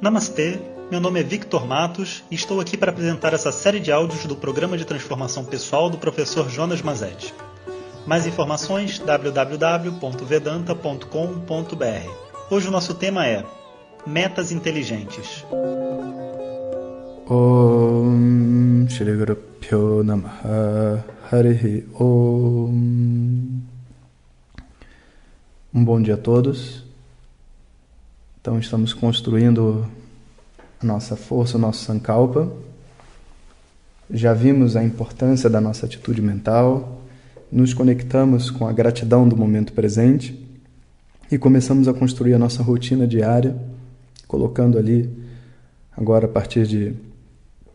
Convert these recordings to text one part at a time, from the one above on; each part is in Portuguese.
Namastê, meu nome é Victor Matos e estou aqui para apresentar essa série de áudios do programa de transformação pessoal do professor Jonas Mazetti. Mais informações www.vedanta.com.br. Hoje o nosso tema é Metas Inteligentes. Om Shri Guru Om Um bom dia a todos. Então estamos construindo a nossa força, o nosso Sankalpa. Já vimos a importância da nossa atitude mental, nos conectamos com a gratidão do momento presente e começamos a construir a nossa rotina diária, colocando ali agora a partir de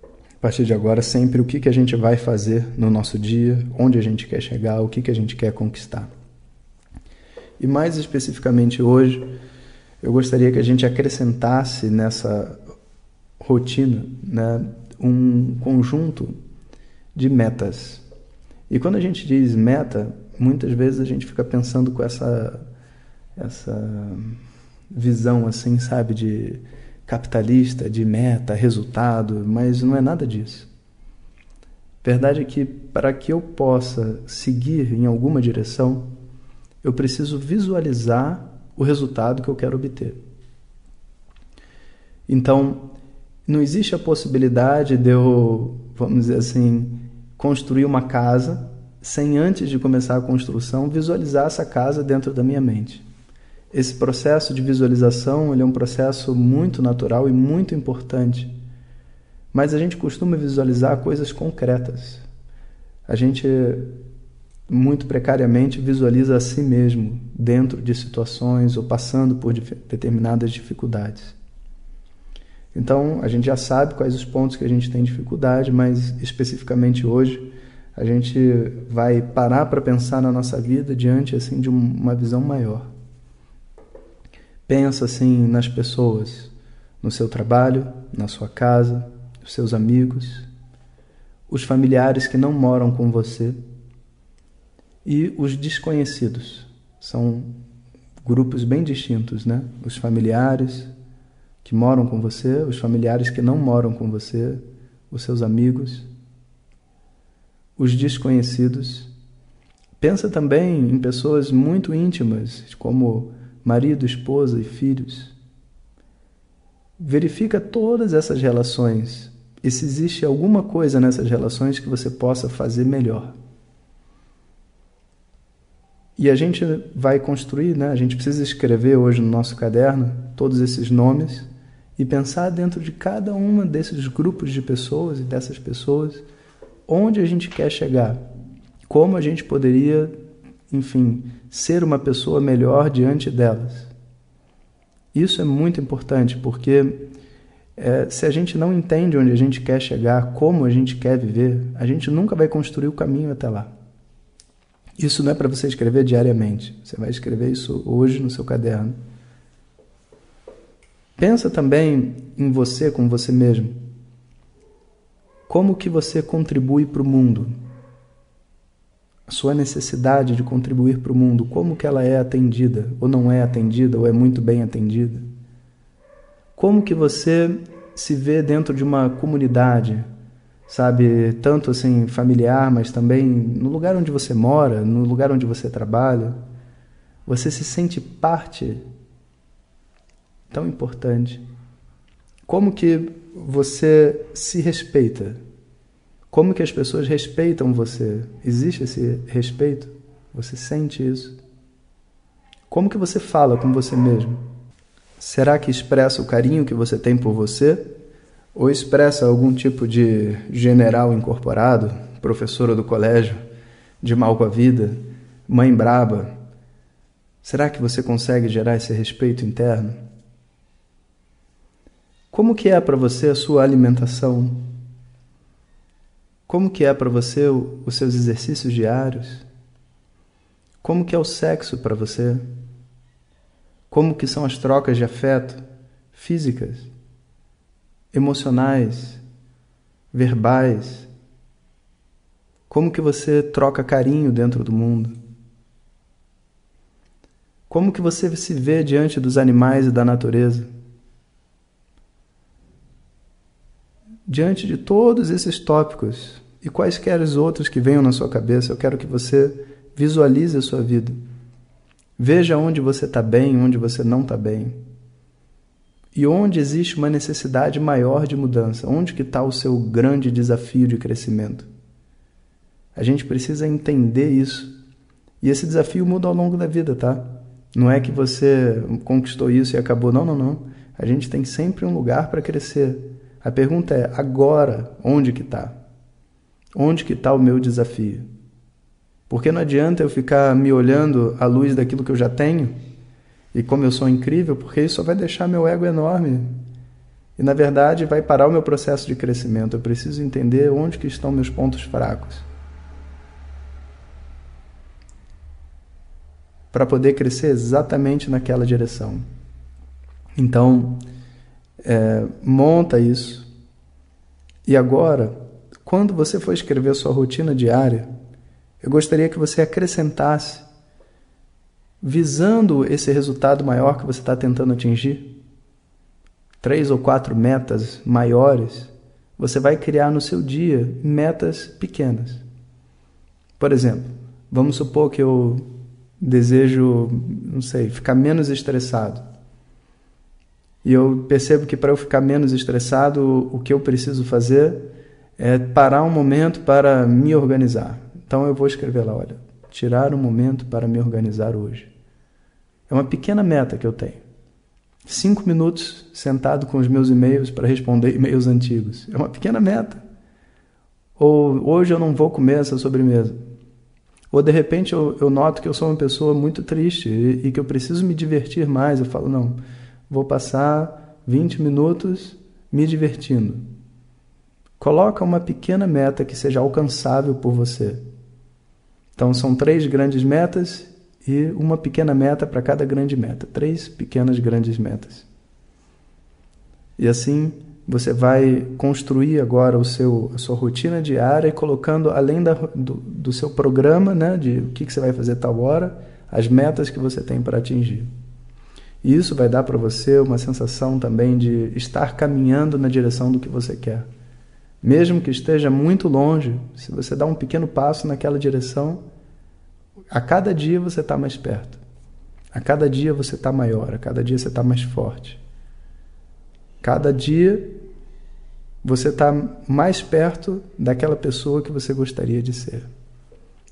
a partir de agora sempre o que que a gente vai fazer no nosso dia, onde a gente quer chegar, o que que a gente quer conquistar. E mais especificamente hoje, eu gostaria que a gente acrescentasse nessa rotina né, um conjunto de metas. E quando a gente diz meta, muitas vezes a gente fica pensando com essa, essa visão assim, sabe, de capitalista, de meta, resultado, mas não é nada disso. Verdade é que para que eu possa seguir em alguma direção, eu preciso visualizar o resultado que eu quero obter. Então, não existe a possibilidade de eu, vamos dizer assim, construir uma casa sem antes de começar a construção visualizar essa casa dentro da minha mente. Esse processo de visualização é um processo muito natural e muito importante. Mas a gente costuma visualizar coisas concretas. A gente muito precariamente visualiza a si mesmo dentro de situações ou passando por determinadas dificuldades. Então, a gente já sabe quais os pontos que a gente tem dificuldade, mas especificamente hoje, a gente vai parar para pensar na nossa vida diante assim de uma visão maior. Pensa assim nas pessoas, no seu trabalho, na sua casa, os seus amigos, os familiares que não moram com você e os desconhecidos. São grupos bem distintos, né? Os familiares que moram com você, os familiares que não moram com você, os seus amigos, os desconhecidos. Pensa também em pessoas muito íntimas, como marido, esposa e filhos. Verifica todas essas relações e se existe alguma coisa nessas relações que você possa fazer melhor. E a gente vai construir, né? a gente precisa escrever hoje no nosso caderno todos esses nomes e pensar dentro de cada uma desses grupos de pessoas e dessas pessoas onde a gente quer chegar, como a gente poderia, enfim, ser uma pessoa melhor diante delas. Isso é muito importante porque é, se a gente não entende onde a gente quer chegar, como a gente quer viver, a gente nunca vai construir o caminho até lá. Isso não é para você escrever diariamente. Você vai escrever isso hoje no seu caderno. Pensa também em você com você mesmo. Como que você contribui para o mundo? A sua necessidade de contribuir para o mundo, como que ela é atendida, ou não é atendida, ou é muito bem atendida? Como que você se vê dentro de uma comunidade, sabe, tanto assim familiar, mas também no lugar onde você mora, no lugar onde você trabalha, você se sente parte tão importante. Como que você se respeita? Como que as pessoas respeitam você? Existe esse respeito? Você sente isso? Como que você fala com você mesmo? Será que expressa o carinho que você tem por você? Ou expressa algum tipo de general incorporado, professora do colégio, de mal com a vida, mãe braba, será que você consegue gerar esse respeito interno? Como que é para você a sua alimentação? Como que é para você os seus exercícios diários? Como que é o sexo para você? Como que são as trocas de afeto físicas? Emocionais, verbais? Como que você troca carinho dentro do mundo? Como que você se vê diante dos animais e da natureza? diante de todos esses tópicos e quaisquer os outros que venham na sua cabeça, eu quero que você visualize a sua vida. Veja onde você está bem, onde você não está bem. E onde existe uma necessidade maior de mudança, onde que está o seu grande desafio de crescimento. A gente precisa entender isso. E esse desafio muda ao longo da vida, tá? Não é que você conquistou isso e acabou. Não, não, não. A gente tem sempre um lugar para crescer. A pergunta é, agora, onde que está? Onde que está o meu desafio? Porque não adianta eu ficar me olhando à luz daquilo que eu já tenho e como eu sou incrível, porque isso vai deixar meu ego enorme. E na verdade vai parar o meu processo de crescimento. Eu preciso entender onde que estão meus pontos fracos. Para poder crescer exatamente naquela direção. Então, é, monta isso. E agora, quando você for escrever sua rotina diária, eu gostaria que você acrescentasse, visando esse resultado maior que você está tentando atingir, três ou quatro metas maiores, você vai criar no seu dia metas pequenas. Por exemplo, vamos supor que eu desejo, não sei, ficar menos estressado. E eu percebo que para eu ficar menos estressado, o que eu preciso fazer é parar um momento para me organizar. Então eu vou escrever lá, olha, tirar um momento para me organizar hoje. É uma pequena meta que eu tenho. Cinco minutos sentado com os meus e-mails para responder e-mails antigos. É uma pequena meta. Ou hoje eu não vou comer essa sobremesa. Ou de repente eu, eu noto que eu sou uma pessoa muito triste e, e que eu preciso me divertir mais. Eu falo, não, vou passar 20 minutos me divertindo. Coloca uma pequena meta que seja alcançável por você. Então são três grandes metas e uma pequena meta para cada grande meta. Três pequenas grandes metas. E assim você vai construir agora o seu, a sua rotina diária e colocando, além da, do, do seu programa, né, de o que, que você vai fazer tal hora, as metas que você tem para atingir. E isso vai dar para você uma sensação também de estar caminhando na direção do que você quer. Mesmo que esteja muito longe, se você dá um pequeno passo naquela direção, a cada dia você está mais perto. A cada dia você está maior, a cada dia você está mais forte. Cada dia você está mais perto daquela pessoa que você gostaria de ser.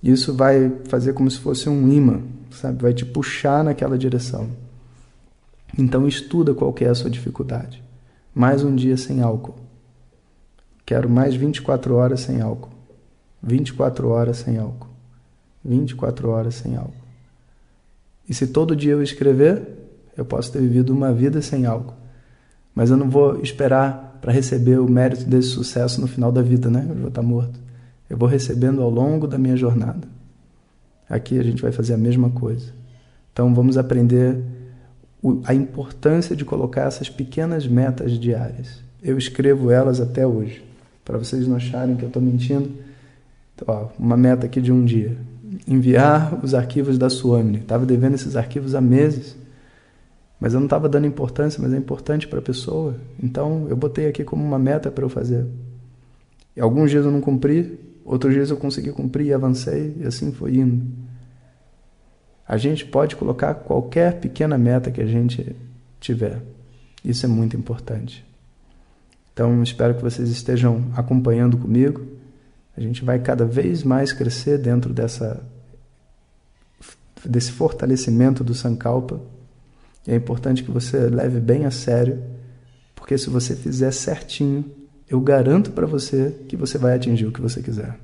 Isso vai fazer como se fosse um imã, sabe? Vai te puxar naquela direção. Então estuda qual é a sua dificuldade. Mais um dia sem álcool. Quero mais 24 horas sem álcool. 24 horas sem álcool. 24 horas sem álcool. E se todo dia eu escrever, eu posso ter vivido uma vida sem álcool. Mas eu não vou esperar para receber o mérito desse sucesso no final da vida, né? Eu vou estar morto. Eu vou recebendo ao longo da minha jornada. Aqui a gente vai fazer a mesma coisa. Então vamos aprender a importância de colocar essas pequenas metas diárias. Eu escrevo elas até hoje, para vocês não acharem que eu estou mentindo. Ó, uma meta aqui de um dia enviar os arquivos da Suamini. Estava devendo esses arquivos há meses, mas eu não estava dando importância, mas é importante para a pessoa. Então eu botei aqui como uma meta para eu fazer. E alguns dias eu não cumpri, outros dias eu consegui cumprir e avancei, e assim foi indo. A gente pode colocar qualquer pequena meta que a gente tiver. Isso é muito importante. Então, espero que vocês estejam acompanhando comigo. A gente vai cada vez mais crescer dentro dessa desse fortalecimento do Sankalpa. E é importante que você leve bem a sério, porque se você fizer certinho, eu garanto para você que você vai atingir o que você quiser.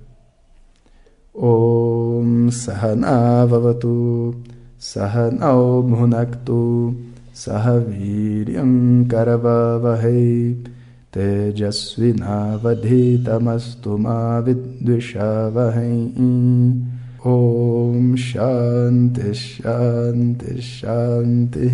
Om Sahana Vavatu Sahanao Bhunaktu Sahaviryam Karavavahai तेजस्विनावधीतमस्तु मा विद्विषावहै। ॐ शान्ति शान्ति शान्तिः